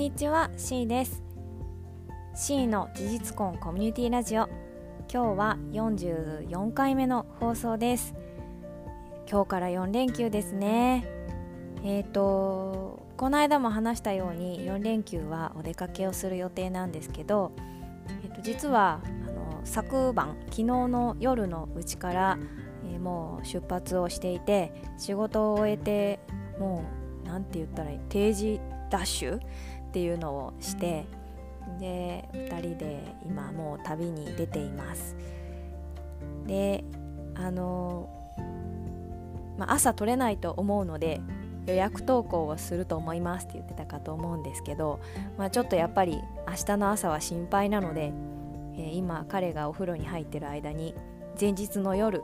にちは C です。C の事実婚コミュニティラジオ。今日は44回目の放送です。今日から4連休ですね。えっ、ー、とこの間も話したように4連休はお出かけをする予定なんですけど、えー、と実はあの昨晩昨日の夜のうちから、えー、もう出発をしていて仕事を終えてもう何て言ったらいい定時ダッシュっていうのをしてで2人で今もう旅に出ています。であの、まあ、朝取れないと思うので予約投稿をすると思いますって言ってたかと思うんですけど、まあ、ちょっとやっぱり明日の朝は心配なので、えー、今彼がお風呂に入ってる間に前日の夜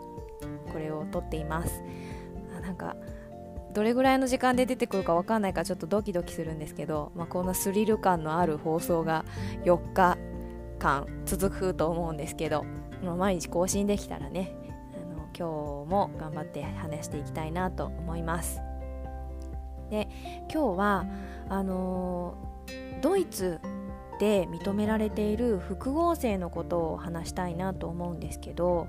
これを撮っています。あなんかどれぐらいの時間で出てくるか分かんないからちょっとドキドキするんですけど、まあ、こんなスリル感のある放送が4日間続くと思うんですけど、毎日更新できたらねあの今日も頑張って話していきたいなと思います。で今日はあの、ドイツで認められている複合性のことを話したいなと思うんですけど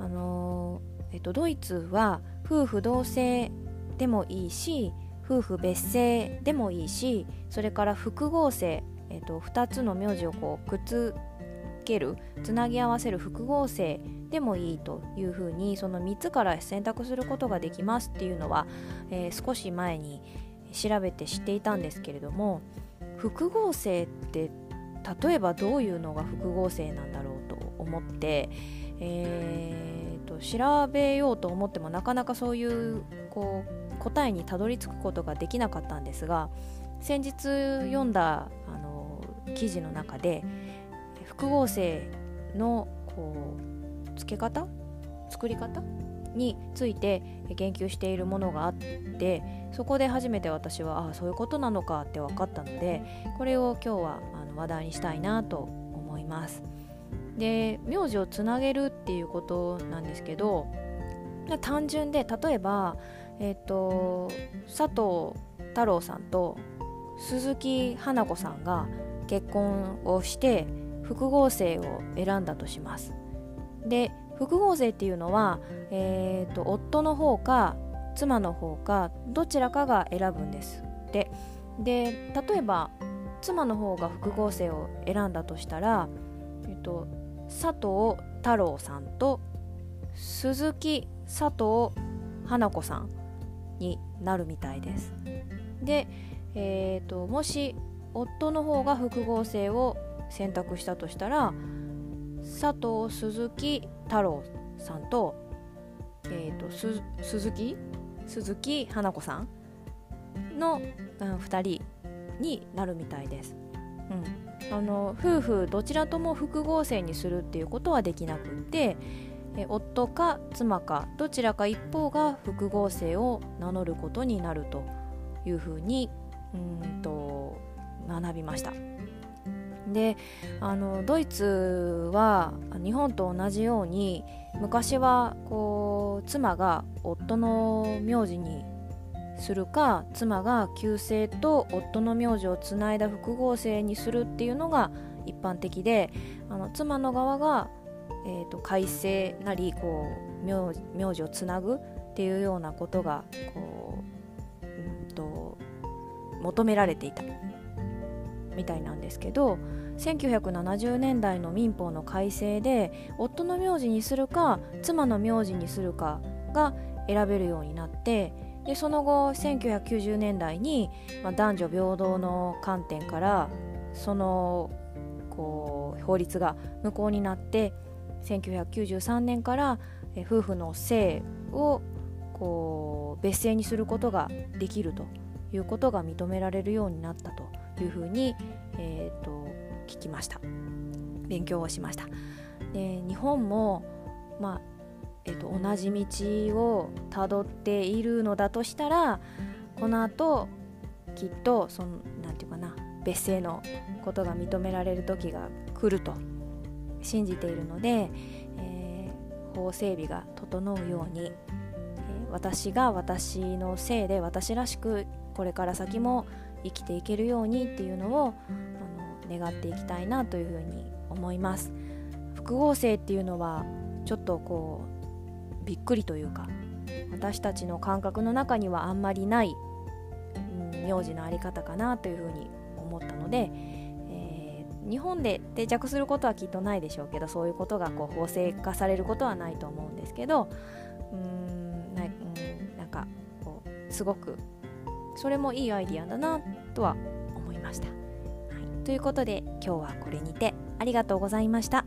あの、えっと、ドイツは夫婦同姓でもいいし夫婦別姓でもいいしそれから複合性、えーと、2つの名字をこうくっつけるつなぎ合わせる複合性でもいいというふうにその3つから選択することができますっていうのは、えー、少し前に調べて知っていたんですけれども複合性って例えばどういうのが複合性なんだろうと思って、えー調べようと思ってもなかなかそういうこう答えにたどり着くことができなかったんですが先日読んだあの記事の中で複合性のこう付け方？作り方？について研究しているものがあってそこで初めて私はああそういうことなのかって分かったのでこれを今日はあの話題にしたいなと思います。で名字をつなげるっていうことなんですけど単純で例えばえ、ー、と佐藤太郎さんと鈴木花子さんが結婚をして複合性を選んだとします。で複合性っていうのは、えーと、夫の方か妻の方かどちらかが選ぶんです。でで例えば妻の方が複合性を選んだとしたら、えっと、佐藤太郎さんと鈴木佐藤花子さんになるみたいです。で、えーと、もし夫の方が複合性を選択したとしたら佐藤鈴木太郎さんと,、えーと、鈴木？鈴木花子さんの、うん、2人になるみたいです。うん、あの夫婦どちらとも複合性にするっていうことはできなくって夫か妻かどちらか一方が複合性を名乗ることになるというふうにうんと学びました。であのドイツは日本と同じように昔はこう妻が夫の名字にするか妻が旧姓と夫の名字をつないだ複合性にするっていうのが一般的であの妻の側がえーと、改正なりこう名名字をつなぐっていうようなことがこう、うんと、求められていたみたいなんですけど1970年代の民法の改正で夫の名字にするか妻の名字にするかが選べるようになってでその後1990年代に、まあ、男女平等の観点からそのこう法律が無効になって1993年から夫婦の姓をこう別姓にすることができるということが認められるようになったというふうに、えーと、聞きました。勉強をしました。で日本も、まあえーと、同じ道をたどっているのだとしたらこの後きっとそのなんていうかな別姓のことが認められる時が来ると信じているので、えー、法整備が整うように、えー、私が私のせいで私らしくこれから先も生きていけるようにっていうのをあの願っていきたいなというふうに思います。複合性っていうのはちょっとこうびっくりというか私たちの感覚の中にはあんまりない、うん、名字のあり方かなというふうに思ったので、えー、日本で定着することはきっとないでしょうけどそういうことがこう法制化されることはないと思うんですけどうんなうんなんかこうすごくそれもいいアイディアだなとは思いました。はい、ということで今日はこれにてありがとうございました。